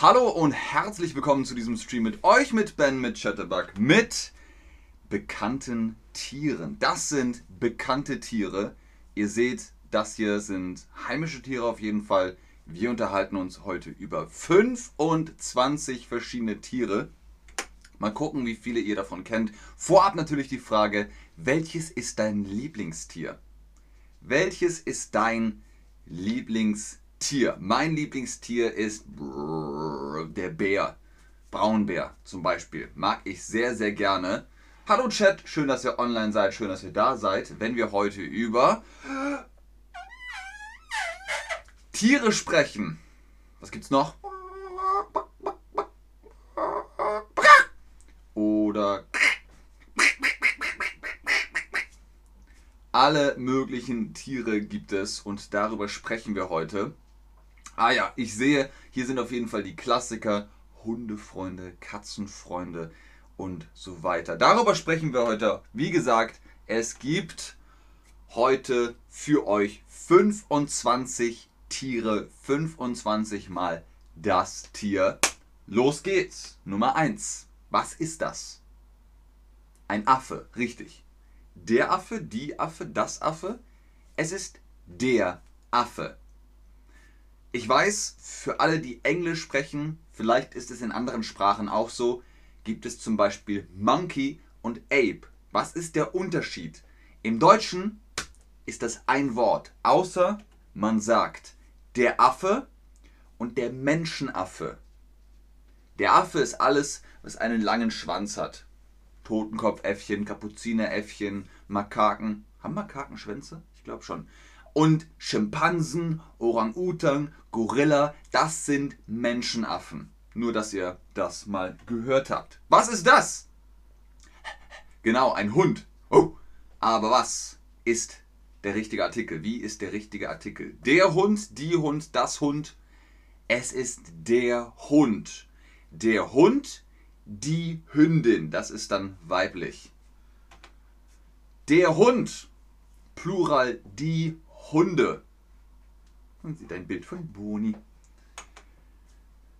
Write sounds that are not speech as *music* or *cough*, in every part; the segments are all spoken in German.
Hallo und herzlich willkommen zu diesem Stream mit euch, mit Ben, mit Chatterbug, mit bekannten Tieren. Das sind bekannte Tiere. Ihr seht, das hier sind heimische Tiere auf jeden Fall. Wir unterhalten uns heute über 25 verschiedene Tiere. Mal gucken, wie viele ihr davon kennt. Vorab natürlich die Frage, welches ist dein Lieblingstier? Welches ist dein Lieblingstier? Mein Lieblingstier ist der Bär. Braunbär zum Beispiel. Mag ich sehr, sehr gerne. Hallo Chat, schön, dass ihr online seid, schön, dass ihr da seid. Wenn wir heute über Tiere sprechen. Was gibt's noch? Oder alle möglichen Tiere gibt es und darüber sprechen wir heute. Ah ja, ich sehe, hier sind auf jeden Fall die Klassiker Hundefreunde, Katzenfreunde und so weiter. Darüber sprechen wir heute. Wie gesagt, es gibt heute für euch 25 Tiere, 25 mal das Tier. Los geht's. Nummer 1. Was ist das? Ein Affe, richtig. Der Affe, die Affe, das Affe. Es ist der Affe. Ich weiß, für alle, die Englisch sprechen, vielleicht ist es in anderen Sprachen auch so, gibt es zum Beispiel Monkey und Ape. Was ist der Unterschied? Im Deutschen ist das ein Wort, außer man sagt der Affe und der Menschenaffe. Der Affe ist alles, was einen langen Schwanz hat. Totenkopfäffchen, Kapuzineräffchen, Makaken. Haben Makaken Schwänze? Ich glaube schon. Und Schimpansen, Orang-Utan, Gorilla, das sind Menschenaffen. Nur, dass ihr das mal gehört habt. Was ist das? Genau, ein Hund. Oh, aber was ist der richtige Artikel? Wie ist der richtige Artikel? Der Hund, die Hund, das Hund. Es ist der Hund. Der Hund, die Hündin. Das ist dann weiblich. Der Hund. Plural die Hunde. Man sieht ein Bild von Boni.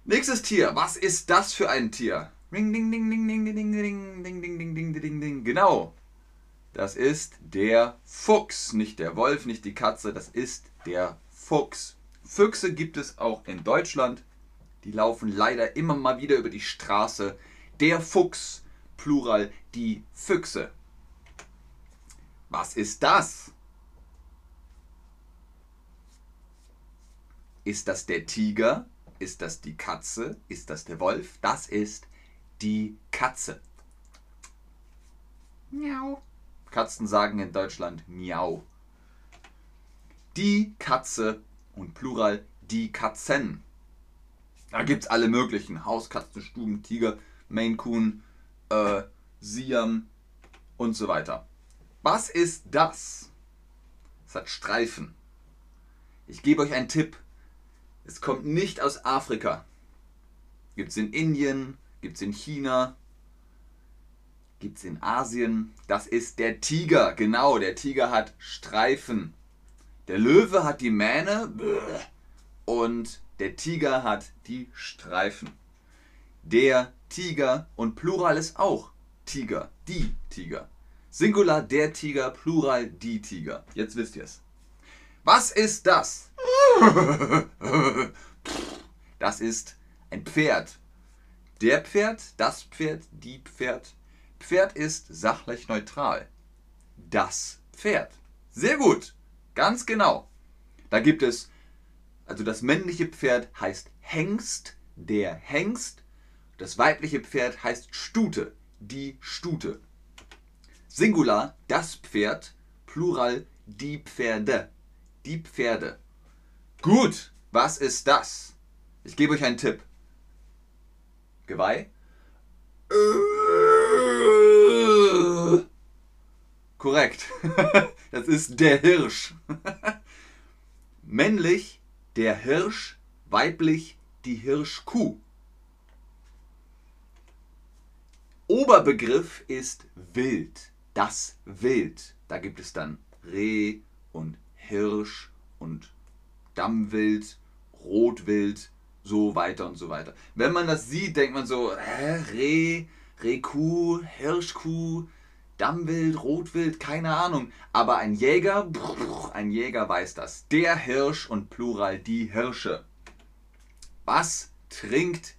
Nächstes Tier. Was ist das für ein Tier? Ding, ding, ding, ding, ding, ding, ding, ding, ding, ding, ding, ding, ding. Genau. Das ist der Fuchs. Nicht der Wolf, nicht die Katze. Das ist der Fuchs. Füchse gibt es auch in Deutschland. Die laufen leider immer mal wieder über die Straße. Der Fuchs, Plural, die Füchse. Was ist das? Ist das der Tiger? Ist das die Katze? Ist das der Wolf? Das ist die Katze. Miau. Katzen sagen in Deutschland Miau. Die Katze und Plural die Katzen. Da gibt es alle möglichen. Hauskatzen, Stuben, Tiger, Maine Coon, äh, Siam und so weiter. Was ist das? Es hat Streifen. Ich gebe euch einen Tipp. Es kommt nicht aus Afrika. Gibt es in Indien, gibt es in China, gibt es in Asien. Das ist der Tiger. Genau, der Tiger hat Streifen. Der Löwe hat die Mähne und der Tiger hat die Streifen. Der Tiger und Plural ist auch Tiger, die Tiger. Singular der Tiger, Plural die Tiger. Jetzt wisst ihr es. Was ist das? *laughs* Das ist ein Pferd. Der Pferd, das Pferd, die Pferd. Pferd ist sachlich neutral. Das Pferd. Sehr gut. Ganz genau. Da gibt es, also das männliche Pferd heißt Hengst, der Hengst. Das weibliche Pferd heißt Stute, die Stute. Singular, das Pferd. Plural, die Pferde. Die Pferde. Gut, was ist das? Ich gebe euch einen Tipp. Geweih? Korrekt. *laughs* Das ist der Hirsch. *laughs* Männlich der Hirsch, weiblich die Hirschkuh. Oberbegriff ist Wild. Das Wild. Da gibt es dann Reh und Hirsch und Dammwild, Rotwild, so weiter und so weiter. Wenn man das sieht, denkt man so, hä, Reh, Rehkuh, Hirschkuh, Dammwild, Rotwild, keine Ahnung. Aber ein Jäger, ein Jäger weiß das. Der Hirsch und Plural die Hirsche. Was trinkt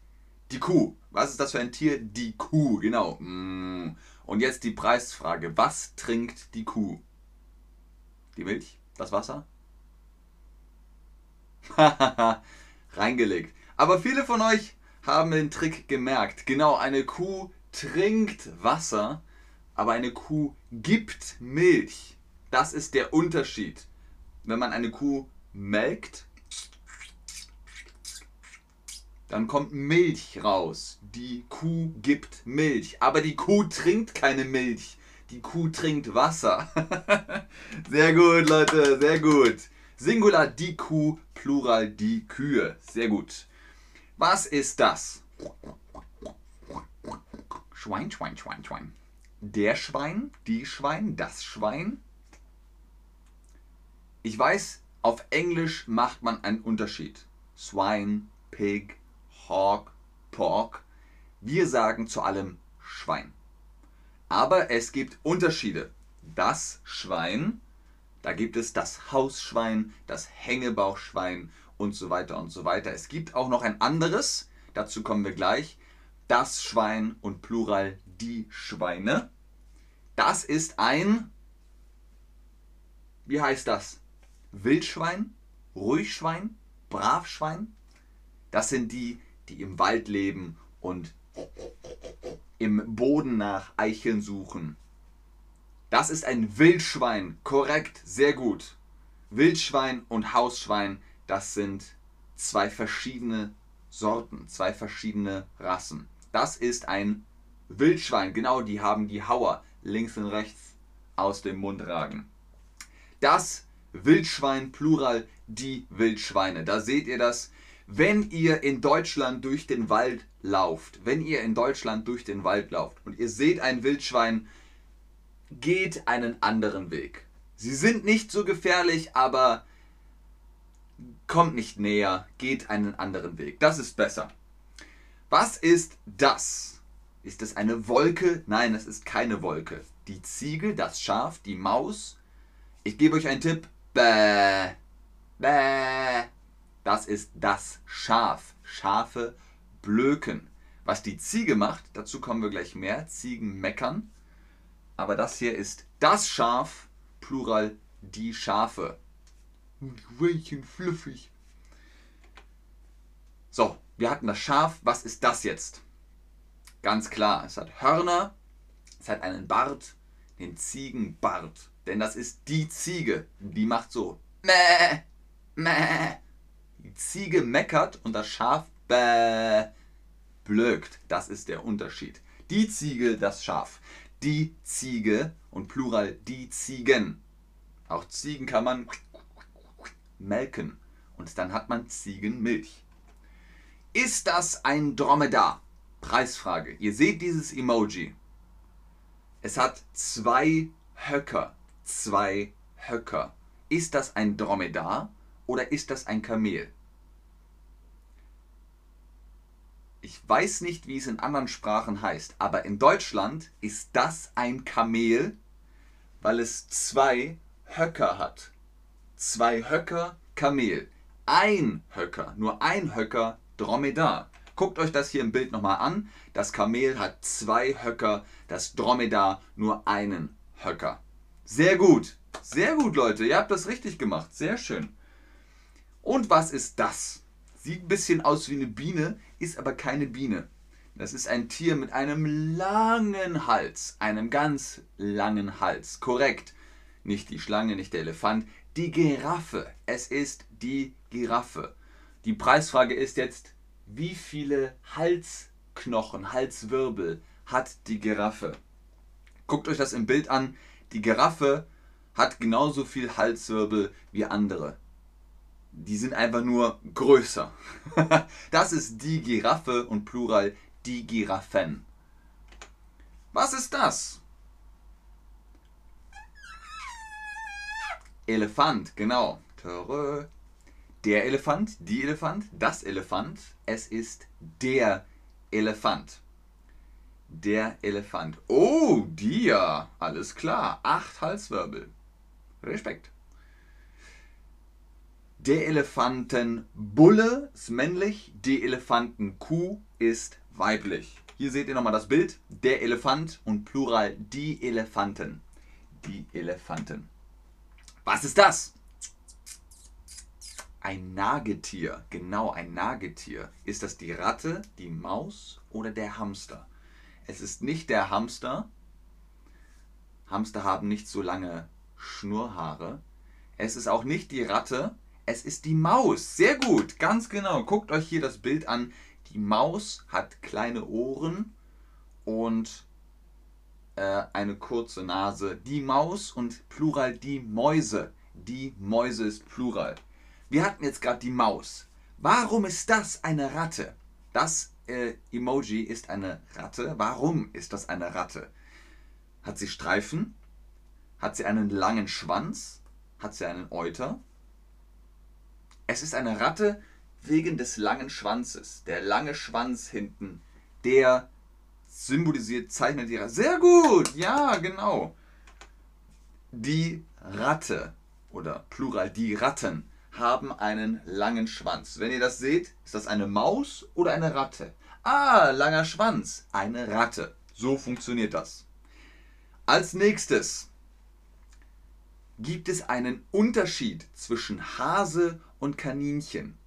die Kuh? Was ist das für ein Tier? Die Kuh, genau. Mm. Und jetzt die Preisfrage. Was trinkt die Kuh? Die Milch? Das Wasser? *laughs* Reingelegt. Aber viele von euch haben den Trick gemerkt. Genau, eine Kuh trinkt Wasser, aber eine Kuh gibt Milch. Das ist der Unterschied. Wenn man eine Kuh melkt, dann kommt Milch raus. Die Kuh gibt Milch. Aber die Kuh trinkt keine Milch. Die Kuh trinkt Wasser. *laughs* sehr gut, Leute, sehr gut. Singular die Kuh, Plural die Kühe. Sehr gut. Was ist das? Schwein, Schwein, Schwein, Schwein. Der Schwein, die Schwein, das Schwein. Ich weiß, auf Englisch macht man einen Unterschied. Swine, Pig, Hawk, Pork. Wir sagen zu allem Schwein. Aber es gibt Unterschiede. Das Schwein, da gibt es das Hausschwein, das Hängebauchschwein und so weiter und so weiter. Es gibt auch noch ein anderes, dazu kommen wir gleich. Das Schwein und Plural die Schweine. Das ist ein, wie heißt das? Wildschwein, Ruhigschwein, Bravschwein. Das sind die, die im Wald leben und im Boden nach Eicheln suchen. Das ist ein Wildschwein. Korrekt, sehr gut. Wildschwein und Hausschwein, das sind zwei verschiedene Sorten, zwei verschiedene Rassen. Das ist ein Wildschwein. Genau, die haben die Hauer links und rechts aus dem Mund ragen. Das Wildschwein, Plural, die Wildschweine. Da seht ihr das wenn ihr in Deutschland durch den Wald lauft, wenn ihr in Deutschland durch den Wald lauft und ihr seht ein Wildschwein, geht einen anderen Weg. Sie sind nicht so gefährlich, aber kommt nicht näher, geht einen anderen Weg. Das ist besser. Was ist das? Ist es eine Wolke? Nein, es ist keine Wolke. Die Ziege, das Schaf, die Maus. Ich gebe euch einen Tipp. Bäh. Bäh. Das ist das Schaf. Schafe blöken. Was die Ziege macht, dazu kommen wir gleich mehr. Ziegen meckern. Aber das hier ist das Schaf, Plural die Schafe. Welchen fluffig. So, wir hatten das Schaf. Was ist das jetzt? Ganz klar, es hat Hörner, es hat einen Bart, den Ziegenbart. Denn das ist die Ziege. Die macht so. Mäh, mäh. Die Ziege meckert und das Schaf bäh, blökt. Das ist der Unterschied. Die Ziege, das Schaf. Die Ziege und Plural die Ziegen. Auch Ziegen kann man melken und dann hat man Ziegenmilch. Ist das ein Dromedar? Preisfrage. Ihr seht dieses Emoji. Es hat zwei Höcker. Zwei Höcker. Ist das ein Dromedar? oder ist das ein Kamel? Ich weiß nicht, wie es in anderen Sprachen heißt, aber in Deutschland ist das ein Kamel, weil es zwei Höcker hat. Zwei Höcker Kamel. Ein Höcker, nur ein Höcker Dromedar. Guckt euch das hier im Bild nochmal an. Das Kamel hat zwei Höcker, das Dromedar nur einen Höcker. Sehr gut, sehr gut Leute, ihr habt das richtig gemacht, sehr schön. Und was ist das? Sieht ein bisschen aus wie eine Biene, ist aber keine Biene. Das ist ein Tier mit einem langen Hals, einem ganz langen Hals. Korrekt. Nicht die Schlange, nicht der Elefant, die Giraffe. Es ist die Giraffe. Die Preisfrage ist jetzt, wie viele Halsknochen, Halswirbel hat die Giraffe? Guckt euch das im Bild an. Die Giraffe hat genauso viel Halswirbel wie andere die sind einfach nur größer. *laughs* das ist die Giraffe und Plural die Giraffen. Was ist das? Elefant, genau. Der Elefant, die Elefant, das Elefant. Es ist der Elefant. Der Elefant. Oh, dir. Alles klar. Acht Halswirbel. Respekt. Der Elefantenbulle ist männlich, die Elefantenkuh ist weiblich. Hier seht ihr nochmal das Bild. Der Elefant und Plural die Elefanten. Die Elefanten. Was ist das? Ein Nagetier. Genau, ein Nagetier. Ist das die Ratte, die Maus oder der Hamster? Es ist nicht der Hamster. Hamster haben nicht so lange Schnurrhaare. Es ist auch nicht die Ratte. Es ist die Maus. Sehr gut, ganz genau. Guckt euch hier das Bild an. Die Maus hat kleine Ohren und äh, eine kurze Nase. Die Maus und Plural die Mäuse. Die Mäuse ist Plural. Wir hatten jetzt gerade die Maus. Warum ist das eine Ratte? Das äh, Emoji ist eine Ratte. Warum ist das eine Ratte? Hat sie Streifen? Hat sie einen langen Schwanz? Hat sie einen Euter? Es ist eine Ratte wegen des langen Schwanzes. Der lange Schwanz hinten, der symbolisiert, zeichnet Ratte. Sehr gut, ja, genau. Die Ratte oder Plural die Ratten haben einen langen Schwanz. Wenn ihr das seht, ist das eine Maus oder eine Ratte? Ah, langer Schwanz, eine Ratte. So funktioniert das. Als nächstes Gibt es einen Unterschied zwischen Hase und Kaninchen?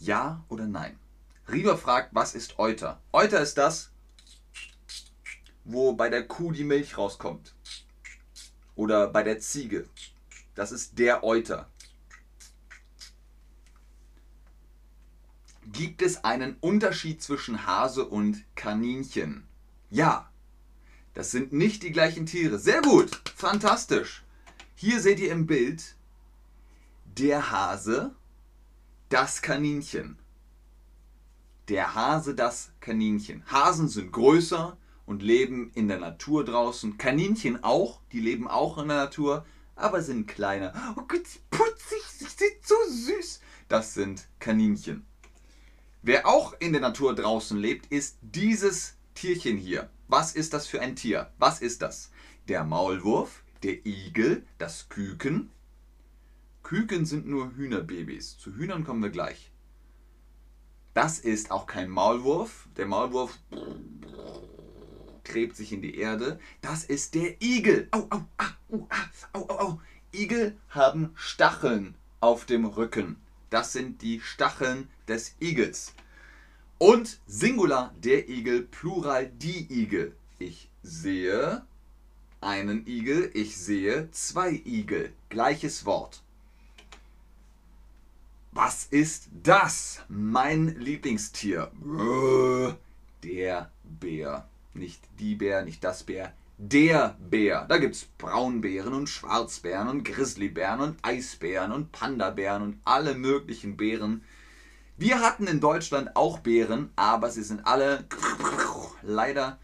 Ja oder nein? Rieber fragt, was ist Euter? Euter ist das, wo bei der Kuh die Milch rauskommt. Oder bei der Ziege. Das ist der Euter. Gibt es einen Unterschied zwischen Hase und Kaninchen? Ja. Das sind nicht die gleichen Tiere. Sehr gut. Fantastisch. Hier seht ihr im Bild der Hase, das Kaninchen. Der Hase, das Kaninchen. Hasen sind größer und leben in der Natur draußen. Kaninchen auch, die leben auch in der Natur, aber sind kleiner. Oh Gott, putzig, sie sind so süß. Das sind Kaninchen. Wer auch in der Natur draußen lebt, ist dieses Tierchen hier. Was ist das für ein Tier? Was ist das? Der Maulwurf, der Igel, das Küken. Küken sind nur Hühnerbabys. Zu Hühnern kommen wir gleich. Das ist auch kein Maulwurf. Der Maulwurf gräbt sich in die Erde. Das ist der Igel. Au, au, au, au, au, au. Igel haben Stacheln auf dem Rücken. Das sind die Stacheln des Igels. Und Singular der Igel, Plural die Igel. Ich sehe einen Igel, ich sehe zwei Igel. Gleiches Wort. Was ist das? Mein Lieblingstier. Der Bär. Nicht die Bär, nicht das Bär. Der Bär. Da gibt es Braunbären und Schwarzbären und Grizzlybären und Eisbären und Pandabären und alle möglichen Bären. Wir hatten in Deutschland auch Bären, aber sie sind alle *laughs* leider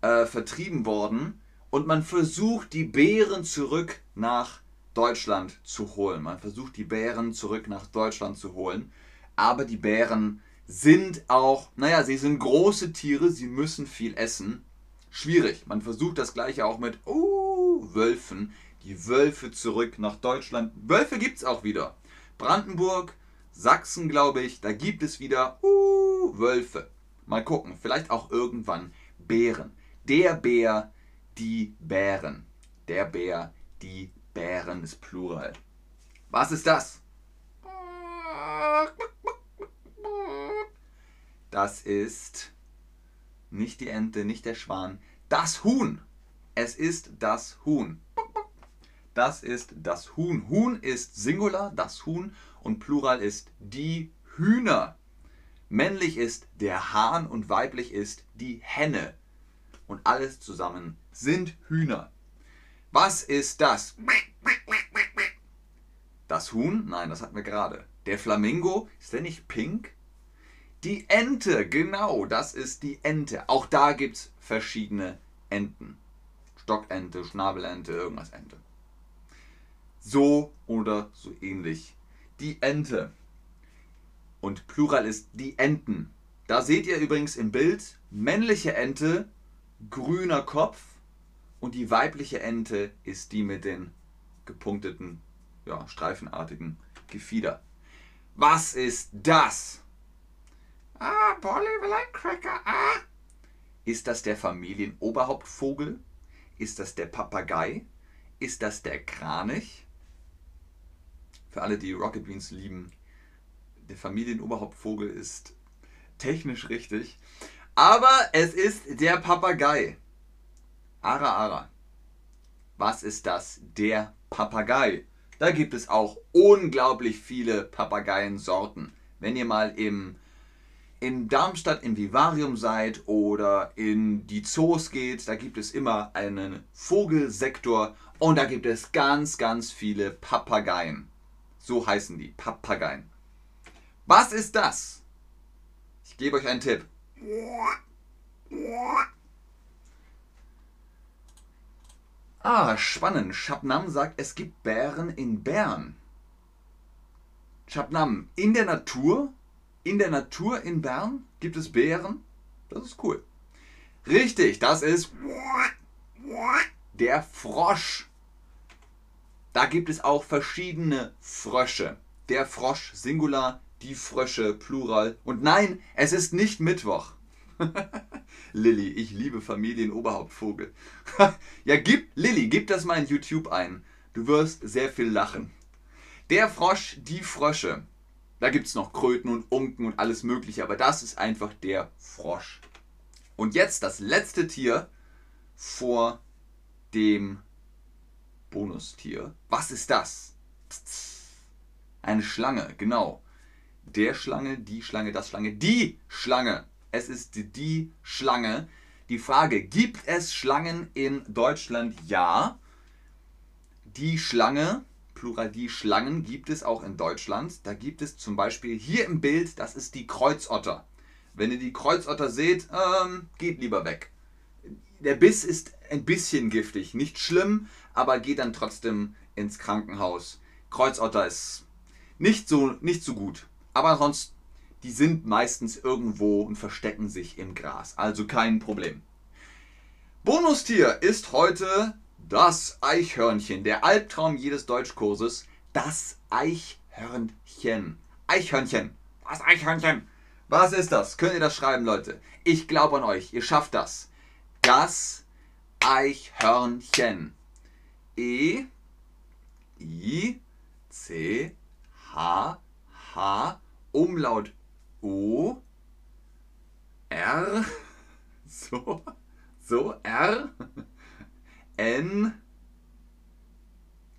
äh, vertrieben worden und man versucht die Bären zurück nach Deutschland zu holen. Man versucht die Bären zurück nach Deutschland zu holen. Aber die Bären sind auch, naja, sie sind große Tiere, sie müssen viel essen. Schwierig. Man versucht das gleiche auch mit uh, Wölfen. Die Wölfe zurück nach Deutschland. Wölfe gibt es auch wieder. Brandenburg, Sachsen, glaube ich, da gibt es wieder uh, Wölfe. Mal gucken, vielleicht auch irgendwann Bären. Der Bär die Bären. Der Bär, die Bären ist Plural. Was ist das? Das ist nicht die Ente, nicht der Schwan, das Huhn. Es ist das Huhn. Das ist das Huhn. Huhn ist Singular, das Huhn, und Plural ist die Hühner. Männlich ist der Hahn und weiblich ist die Henne und alles zusammen sind Hühner. Was ist das? Das Huhn? Nein, das hatten wir gerade. Der Flamingo, ist der nicht pink? Die Ente, genau, das ist die Ente. Auch da gibt es verschiedene Enten. Stockente, Schnabelente, irgendwas Ente. So oder so ähnlich. Die Ente. Und Plural ist die Enten. Da seht ihr übrigens im Bild männliche Ente, grüner Kopf und die weibliche Ente ist die mit den gepunkteten, ja, streifenartigen Gefieder. Was ist das? Ah, Polly will ein Cracker. Ah. Ist das der Familienoberhauptvogel? Ist das der Papagei? Ist das der Kranich? Für alle, die Rocket Beans lieben, der Familienoberhauptvogel ist technisch richtig. Aber es ist der Papagei. Ara Ara. Was ist das? Der Papagei. Da gibt es auch unglaublich viele Papageiensorten. Wenn ihr mal im, in Darmstadt im Vivarium seid oder in die Zoos geht, da gibt es immer einen Vogelsektor und da gibt es ganz, ganz viele Papageien. So heißen die, Papageien. Was ist das? Ich gebe euch einen Tipp. Ah, spannend. Shabnam sagt, es gibt Bären in Bern. Shabnam, in der Natur, in der Natur in Bern gibt es Bären. Das ist cool. Richtig, das ist der Frosch. Da gibt es auch verschiedene Frösche. Der Frosch Singular, die Frösche Plural. Und nein, es ist nicht Mittwoch. *laughs* Lilly, ich liebe Familienoberhauptvogel. *laughs* ja, gib, Lilly, gib das mal in YouTube ein. Du wirst sehr viel lachen. Der Frosch, die Frösche. Da gibt es noch Kröten und Unken und alles Mögliche, aber das ist einfach der Frosch. Und jetzt das letzte Tier vor dem Bonustier. Was ist das? Eine Schlange, genau. Der Schlange, die Schlange, das Schlange, die Schlange es ist die Schlange. Die Frage, gibt es Schlangen in Deutschland? Ja. Die Schlange, Plural die Schlangen, gibt es auch in Deutschland. Da gibt es zum Beispiel hier im Bild, das ist die Kreuzotter. Wenn ihr die Kreuzotter seht, ähm, geht lieber weg. Der Biss ist ein bisschen giftig, nicht schlimm, aber geht dann trotzdem ins Krankenhaus. Kreuzotter ist nicht so, nicht so gut. Aber sonst die sind meistens irgendwo und verstecken sich im Gras. Also kein Problem. Bonustier ist heute das Eichhörnchen. Der Albtraum jedes Deutschkurses. Das Eichhörnchen. Eichhörnchen. Was Eichhörnchen? Was ist das? Könnt ihr das schreiben, Leute? Ich glaube an euch. Ihr schafft das. Das Eichhörnchen. E I C H H Umlaut O, R, *laughs* so, so, R, N,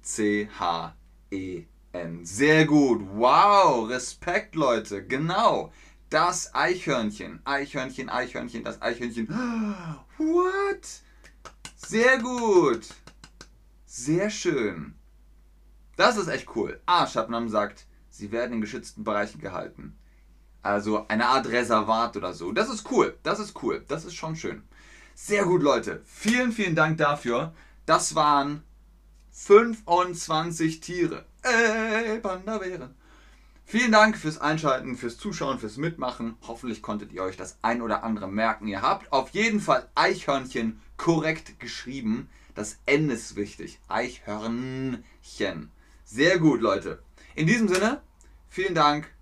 C, H, E, N. Sehr gut. Wow, Respekt, Leute. Genau. Das Eichhörnchen. Eichhörnchen, Eichhörnchen, das Eichhörnchen. *gasps* What? Sehr gut. Sehr schön. Das ist echt cool. Ah, Schabnam sagt, sie werden in geschützten Bereichen gehalten. Also eine Art Reservat oder so. Das ist cool. Das ist cool. Das ist schon schön. Sehr gut, Leute. Vielen, vielen Dank dafür. Das waren 25 Tiere. Ey, Panda-Bären. Vielen Dank fürs Einschalten, fürs Zuschauen, fürs Mitmachen. Hoffentlich konntet ihr euch das ein oder andere merken. Ihr habt auf jeden Fall Eichhörnchen korrekt geschrieben. Das N ist wichtig. Eichhörnchen. Sehr gut, Leute. In diesem Sinne, vielen Dank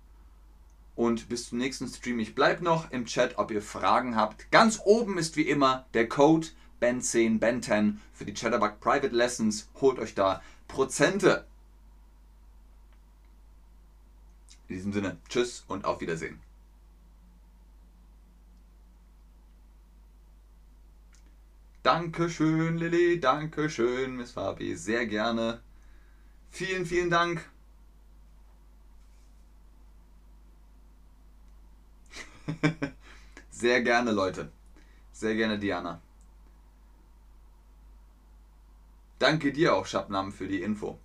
und bis zum nächsten Stream. Ich bleibe noch im Chat, ob ihr Fragen habt. Ganz oben ist wie immer der Code Ben10, Ben10 für die Chatterbug Private Lessons. Holt euch da Prozente. In diesem Sinne, tschüss und auf Wiedersehen. Dankeschön, Lilly, Dankeschön, Miss Fabi, sehr gerne. Vielen, vielen Dank. *laughs* Sehr gerne, Leute. Sehr gerne, Diana. Danke dir auch, Schabnam, für die Info.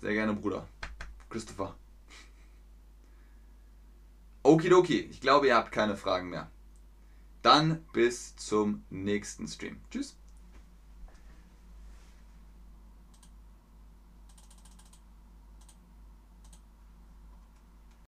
Sehr gerne, Bruder. Christopher. Okidoki, ich glaube, ihr habt keine Fragen mehr. Dann bis zum nächsten Stream. Tschüss.